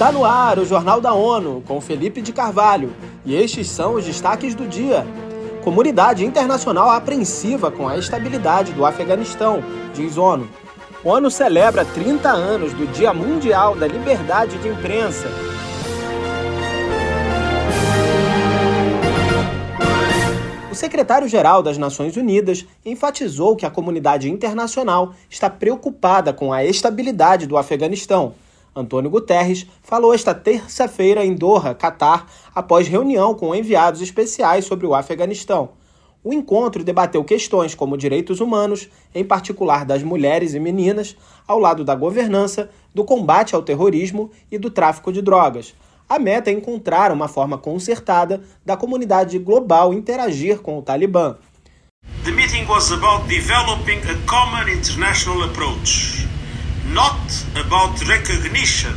Está no ar o Jornal da ONU com Felipe de Carvalho e estes são os destaques do dia. Comunidade internacional apreensiva com a estabilidade do Afeganistão, diz ONU. ONU celebra 30 anos do Dia Mundial da Liberdade de Imprensa. O secretário-geral das Nações Unidas enfatizou que a comunidade internacional está preocupada com a estabilidade do Afeganistão Antônio Guterres falou esta terça-feira em Doha, Catar, após reunião com enviados especiais sobre o Afeganistão. O encontro debateu questões como direitos humanos, em particular das mulheres e meninas, ao lado da governança, do combate ao terrorismo e do tráfico de drogas. A meta é encontrar uma forma concertada da comunidade global interagir com o Talibã. The meeting was about developing a common international approach not about recognition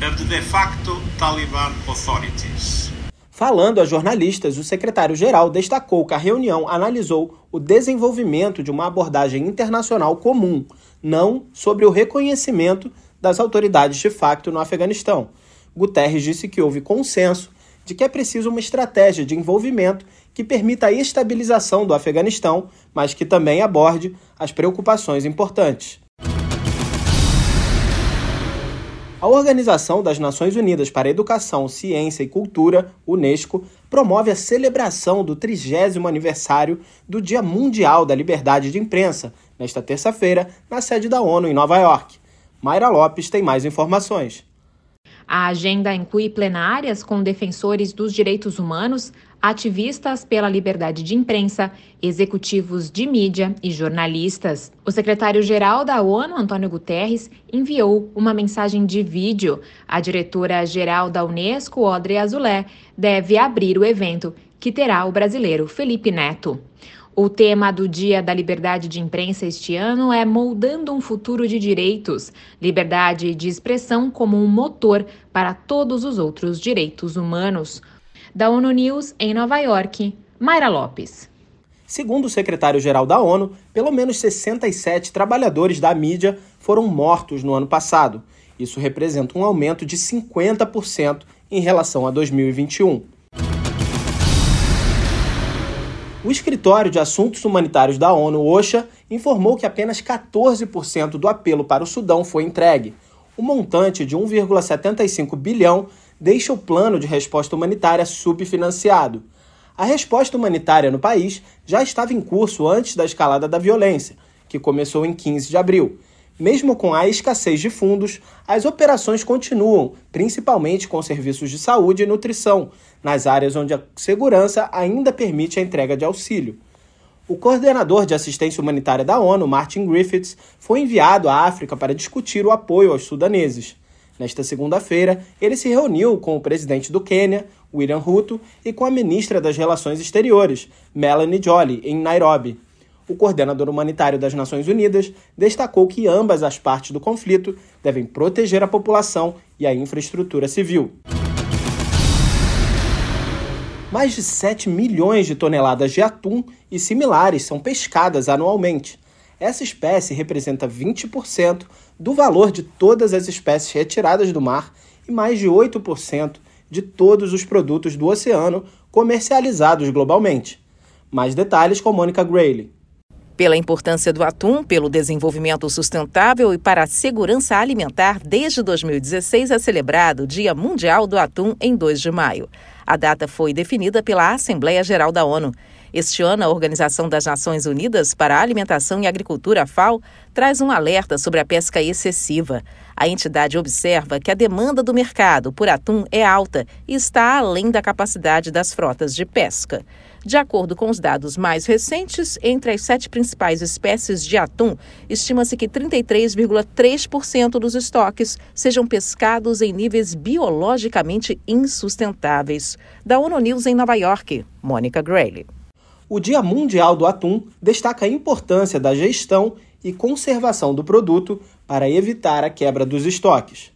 of the de facto Taliban authorities. Falando a jornalistas, o secretário-geral destacou que a reunião analisou o desenvolvimento de uma abordagem internacional comum, não sobre o reconhecimento das autoridades de facto no Afeganistão. Guterres disse que houve consenso de que é preciso uma estratégia de envolvimento que permita a estabilização do Afeganistão, mas que também aborde as preocupações importantes. A Organização das Nações Unidas para Educação, Ciência e Cultura, UNESCO, promove a celebração do 30 aniversário do Dia Mundial da Liberdade de Imprensa, nesta terça-feira, na sede da ONU em Nova York. Mayra Lopes tem mais informações. A agenda inclui plenárias com defensores dos direitos humanos, ativistas pela liberdade de imprensa, executivos de mídia e jornalistas. O secretário-geral da ONU, Antônio Guterres, enviou uma mensagem de vídeo. A diretora-geral da Unesco, Audrey Azoulay, deve abrir o evento, que terá o brasileiro Felipe Neto. O tema do Dia da Liberdade de Imprensa este ano é Moldando um Futuro de Direitos, liberdade de expressão como um motor para todos os outros direitos humanos. Da ONU News em Nova York, Mayra Lopes. Segundo o secretário-geral da ONU, pelo menos 67 trabalhadores da mídia foram mortos no ano passado. Isso representa um aumento de 50% em relação a 2021. O Escritório de Assuntos Humanitários da ONU, OSHA, informou que apenas 14% do apelo para o Sudão foi entregue. O montante de 1,75 bilhão deixa o plano de resposta humanitária subfinanciado. A resposta humanitária no país já estava em curso antes da escalada da violência, que começou em 15 de abril. Mesmo com a escassez de fundos, as operações continuam, principalmente com serviços de saúde e nutrição, nas áreas onde a segurança ainda permite a entrega de auxílio. O coordenador de assistência humanitária da ONU, Martin Griffiths, foi enviado à África para discutir o apoio aos sudaneses. Nesta segunda-feira, ele se reuniu com o presidente do Quênia, William Ruto, e com a ministra das Relações Exteriores, Melanie Joly, em Nairobi o coordenador humanitário das Nações Unidas destacou que ambas as partes do conflito devem proteger a população e a infraestrutura civil. Mais de 7 milhões de toneladas de atum e similares são pescadas anualmente. Essa espécie representa 20% do valor de todas as espécies retiradas do mar e mais de 8% de todos os produtos do oceano comercializados globalmente. Mais detalhes com Mônica Grayley. Pela importância do atum, pelo desenvolvimento sustentável e para a segurança alimentar, desde 2016 é celebrado o Dia Mundial do Atum em 2 de maio. A data foi definida pela Assembleia Geral da ONU. Este ano, a Organização das Nações Unidas para a Alimentação e Agricultura, FAO, traz um alerta sobre a pesca excessiva. A entidade observa que a demanda do mercado por atum é alta e está além da capacidade das frotas de pesca. De acordo com os dados mais recentes, entre as sete principais espécies de atum, estima-se que 33,3% dos estoques sejam pescados em níveis biologicamente insustentáveis. Da ONU News em Nova York, Mônica Grayley. O Dia Mundial do Atum destaca a importância da gestão e conservação do produto para evitar a quebra dos estoques.